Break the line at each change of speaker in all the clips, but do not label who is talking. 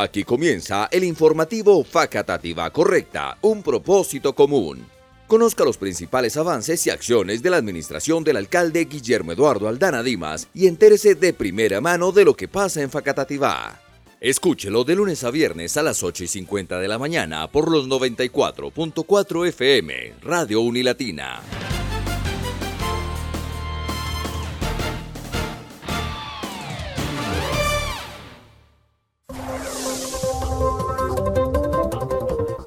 Aquí comienza el informativo Facatativa Correcta, un propósito común. Conozca los principales avances y acciones de la administración del alcalde Guillermo Eduardo Aldana Dimas y entérese de primera mano de lo que pasa en Facatativá. Escúchelo de lunes a viernes a las 8 y 50 de la mañana por los 94.4 FM, Radio Unilatina.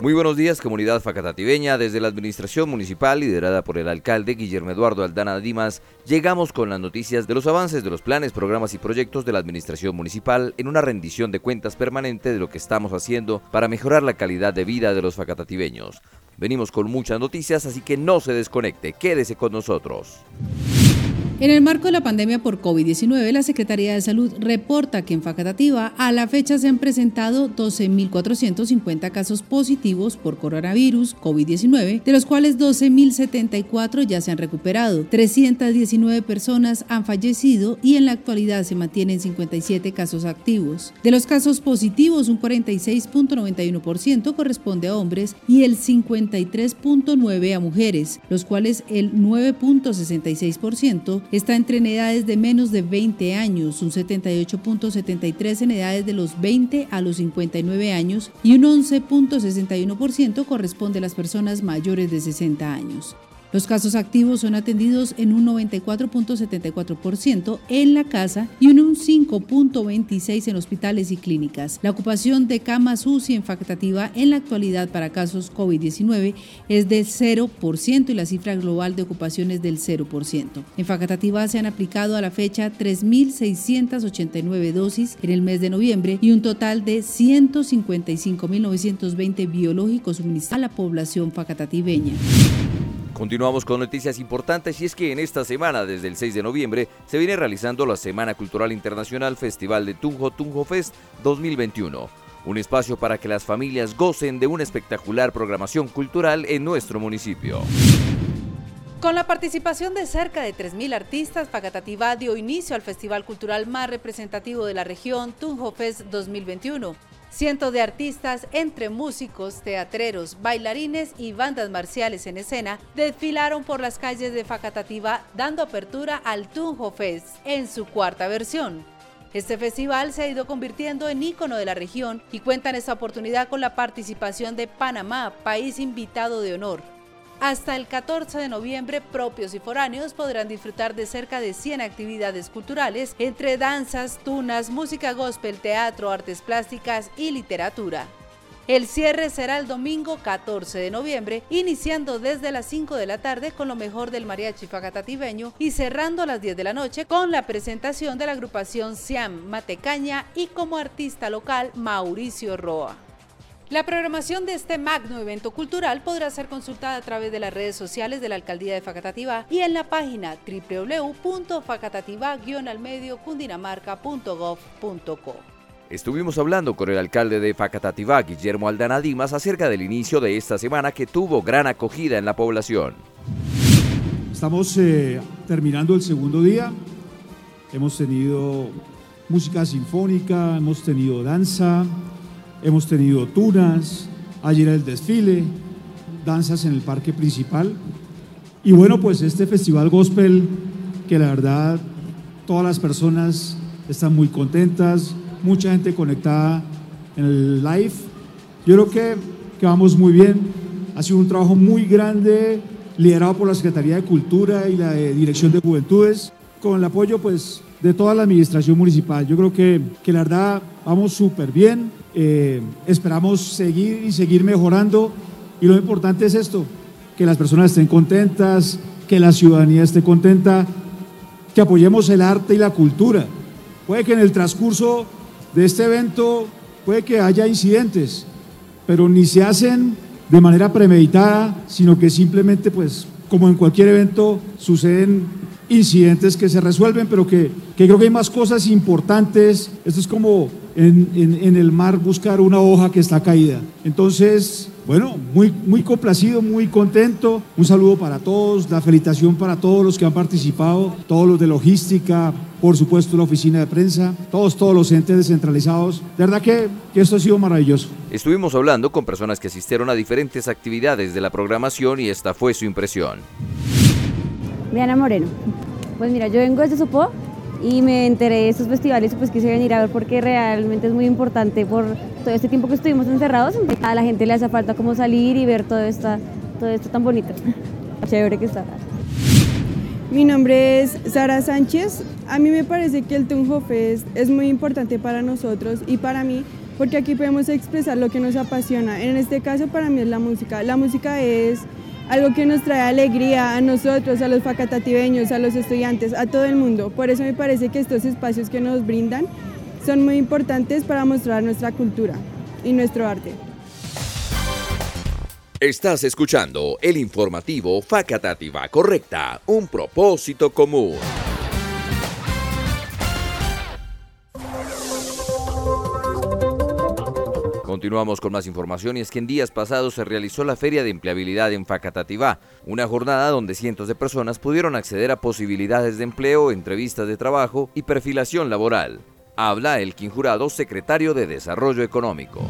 Muy buenos días, comunidad facatativeña. Desde la administración municipal, liderada por el alcalde Guillermo Eduardo Aldana Dimas, llegamos con las noticias de los avances de los planes, programas y proyectos de la administración municipal en una rendición de cuentas permanente de lo que estamos haciendo para mejorar la calidad de vida de los facatativeños. Venimos con muchas noticias, así que no se desconecte, quédese con nosotros.
En el marco de la pandemia por COVID-19, la Secretaría de Salud reporta que en Facatativa a la fecha se han presentado 12.450 casos positivos por coronavirus COVID-19, de los cuales 12.074 ya se han recuperado, 319 personas han fallecido y en la actualidad se mantienen 57 casos activos. De los casos positivos, un 46.91% corresponde a hombres y el 53.9% a mujeres, los cuales el 9.66% está entre edades de menos de 20 años, un 78.73 en edades de los 20 a los 59 años y un 11.61% corresponde a las personas mayores de 60 años. Los casos activos son atendidos en un 94.74% en la casa y en un 5.26% en hospitales y clínicas. La ocupación de camas UCI en Facatativa en la actualidad para casos COVID-19 es del 0% y la cifra global de ocupación es del 0%. En Facatativa se han aplicado a la fecha 3.689 dosis en el mes de noviembre y un total de 155.920 biológicos suministrados a la población facatativeña.
Continuamos con noticias importantes y es que en esta semana, desde el 6 de noviembre, se viene realizando la Semana Cultural Internacional Festival de Tunjo Tunjo Fest 2021. Un espacio para que las familias gocen de una espectacular programación cultural en nuestro municipio.
Con la participación de cerca de 3.000 artistas, Pacatativá dio inicio al festival cultural más representativo de la región, Tunjo Fest 2021. Cientos de artistas, entre músicos, teatreros, bailarines y bandas marciales en escena, desfilaron por las calles de Facatativa dando apertura al Tunjo Fest en su cuarta versión. Este festival se ha ido convirtiendo en ícono de la región y cuenta en esta oportunidad con la participación de Panamá, país invitado de honor. Hasta el 14 de noviembre, propios y foráneos podrán disfrutar de cerca de 100 actividades culturales, entre danzas, tunas, música gospel, teatro, artes plásticas y literatura. El cierre será el domingo 14 de noviembre, iniciando desde las 5 de la tarde con lo mejor del mariachi facatativeño y cerrando a las 10 de la noche con la presentación de la agrupación Siam Matecaña y como artista local Mauricio Roa. La programación de este magno evento cultural podrá ser consultada a través de las redes sociales de la Alcaldía de Facatativá y en la página www.facatativá-almediocundinamarca.gov.co.
Estuvimos hablando con el alcalde de Facatativá, Guillermo Aldana Dimas, acerca del inicio de esta semana que tuvo gran acogida en la población.
Estamos eh, terminando el segundo día. Hemos tenido música sinfónica, hemos tenido danza, Hemos tenido tunas, ayer el desfile, danzas en el parque principal. Y bueno, pues este festival gospel, que la verdad todas las personas están muy contentas, mucha gente conectada en el live. Yo creo que, que vamos muy bien. Ha sido un trabajo muy grande, liderado por la Secretaría de Cultura y la Dirección de Juventudes, con el apoyo pues de toda la administración municipal. Yo creo que, que la verdad vamos súper bien. Eh, esperamos seguir y seguir mejorando y lo importante es esto, que las personas estén contentas, que la ciudadanía esté contenta, que apoyemos el arte y la cultura. Puede que en el transcurso de este evento, puede que haya incidentes, pero ni se hacen de manera premeditada, sino que simplemente, pues, como en cualquier evento, suceden incidentes que se resuelven, pero que, que creo que hay más cosas importantes. Esto es como en, en, el mar buscar una hoja que está caída. Entonces, bueno, muy, muy complacido, muy contento. Un saludo para todos, la felicitación para todos los que han participado, todos los de logística, por supuesto la oficina de prensa, todos, todos los entes descentralizados. De verdad que, que esto ha sido maravilloso.
Estuvimos hablando con personas que asistieron a diferentes actividades de la programación y esta fue su impresión.
Diana Moreno. Pues mira, yo vengo desde Sopó y me enteré de estos festivales y pues quise venir a ver porque realmente es muy importante por todo este tiempo que estuvimos encerrados. A la gente le hace falta como salir y ver todo, esta, todo esto tan bonito. Chévere que está.
Mi nombre es Sara Sánchez. A mí me parece que el Tunjo Fest es muy importante para nosotros y para mí porque aquí podemos expresar lo que nos apasiona. En este caso para mí es la música. La música es algo que nos trae alegría a nosotros, a los facatativeños, a los estudiantes, a todo el mundo. Por eso me parece que estos espacios que nos brindan son muy importantes para mostrar nuestra cultura y nuestro arte.
Estás escuchando el informativo Facatativa Correcta, un propósito común. Continuamos con más información y es que en días pasados se realizó la Feria de Empleabilidad en Facatativá, una jornada donde cientos de personas pudieron acceder a posibilidades de empleo, entrevistas de trabajo y perfilación laboral. Habla el Jurado, secretario de Desarrollo Económico.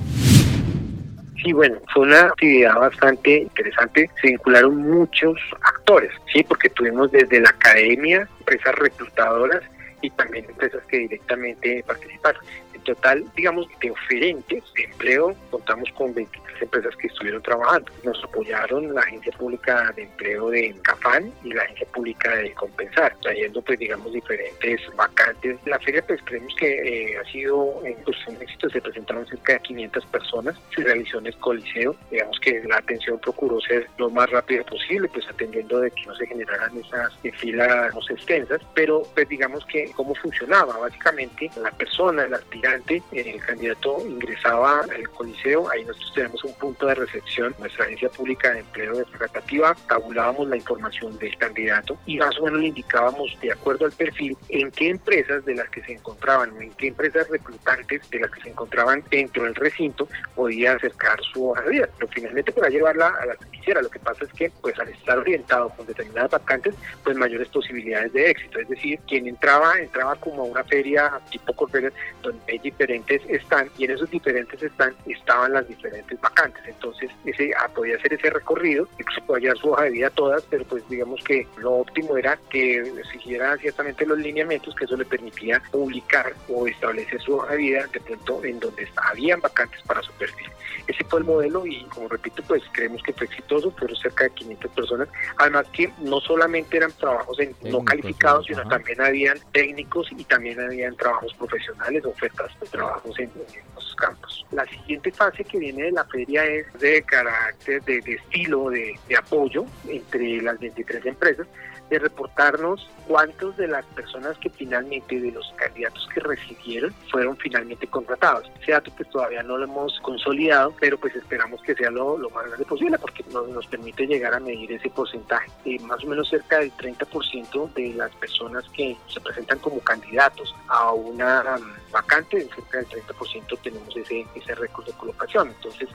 Sí, bueno, fue una actividad bastante interesante. Se vincularon muchos actores, sí, porque tuvimos desde la academia, empresas reclutadoras y también empresas que directamente participaron. En total, digamos, de oferentes de empleo, contamos con 23 empresas que estuvieron trabajando. Nos apoyaron la Agencia Pública de Empleo de Cafán y la Agencia Pública de Compensar, trayendo, pues, digamos, diferentes vacantes. La feria, pues, creemos que eh, ha sido pues, un éxito. Se presentaron cerca de 500 personas. Se realizó en el Coliseo. Digamos que la atención procuró ser lo más rápida posible, pues, atendiendo de que no se generaran esas filas extensas. Pero, pues, digamos que cómo funcionaba. Básicamente, la persona, el aspirante, el candidato ingresaba al Coliseo. Ahí nosotros tenemos un punto de recepción, nuestra agencia pública de empleo de tabulábamos la información del candidato y más o menos le indicábamos, de acuerdo al perfil, en qué empresas de las que se encontraban, en qué empresas reclutantes de las que se encontraban dentro del recinto podía acercar su hoja de vida. Pero finalmente para llevarla a la que quisiera. Lo que pasa es que, pues al estar orientado con determinadas vacantes, pues mayores posibilidades de éxito. Es decir, quien entraba, entraba como a una feria tipo Corferia, donde diferentes están y en esos diferentes están estaban las diferentes vacantes. Entonces, ese ah, podía hacer ese recorrido, y se podía su hoja de vida todas, pero pues digamos que lo óptimo era que siguiera ciertamente los lineamientos, que eso le permitía publicar o establecer su hoja de vida de pronto en donde habían vacantes para su perfil. Ese fue el modelo y como repito, pues creemos que fue exitoso, fueron cerca de 500 personas. Además que no solamente eran trabajos en, no calificados, sino también habían técnicos y también habían trabajos profesionales, ofertas de trabajos en, en campos. La siguiente fase que viene de la feria es de carácter, de, estilo, de, de apoyo entre las 23 empresas de reportarnos cuántos de las personas que finalmente, de los candidatos que recibieron, fueron finalmente contratados. Ese dato pues todavía no lo hemos consolidado, pero pues esperamos que sea lo, más grande posible porque nos, nos permite llegar a medir ese porcentaje. Eh, más o menos cerca del 30% de las personas que se presentan como candidatos a una um, vacante, cerca del 30% tenemos ese, ese récord de colocación. Entonces,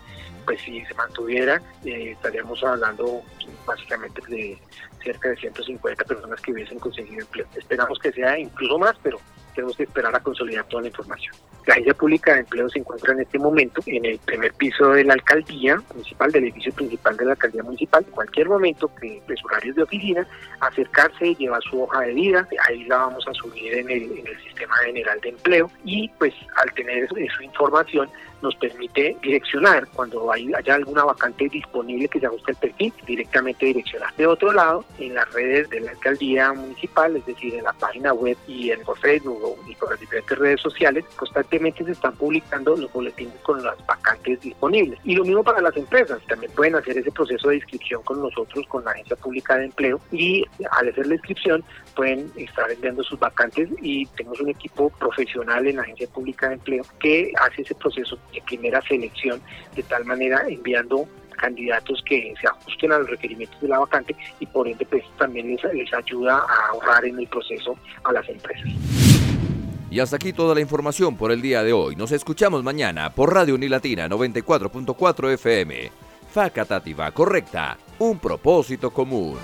pues si se mantuviera, eh, estaríamos hablando básicamente de cerca de 150 personas que hubiesen conseguido empleo. Esperamos que sea incluso más, pero tenemos que esperar a consolidar toda la información. La Agencia Pública de Empleo se encuentra en este momento en el primer piso de la alcaldía municipal, del edificio principal de la alcaldía municipal. En cualquier momento que sus horarios de oficina, acercarse, llevar su hoja de vida, ahí la vamos a subir en el, sistema general de empleo y pues al tener su información nos permite direccionar cuando hay, haya alguna vacante disponible que se ajuste el perfil, directamente direccionar. De otro lado, en las redes de la alcaldía municipal, es decir, en la página web y en por Facebook y por las diferentes redes sociales, constantemente se están publicando los boletines con las vacantes disponibles. Y lo mismo para las empresas, también pueden hacer ese proceso de inscripción con nosotros, con la Agencia Pública de Empleo, y al hacer la inscripción pueden estar enviando sus vacantes y tenemos un equipo profesional en la Agencia Pública de Empleo que hace ese proceso de primera selección, de tal manera enviando candidatos que se ajusten a los requerimientos de la vacante y por ende pues también les, les ayuda a ahorrar en el proceso a las empresas.
Y hasta aquí toda la información por el día de hoy. Nos escuchamos mañana por Radio Unilatina 94.4 FM. Facatativa correcta, un propósito común.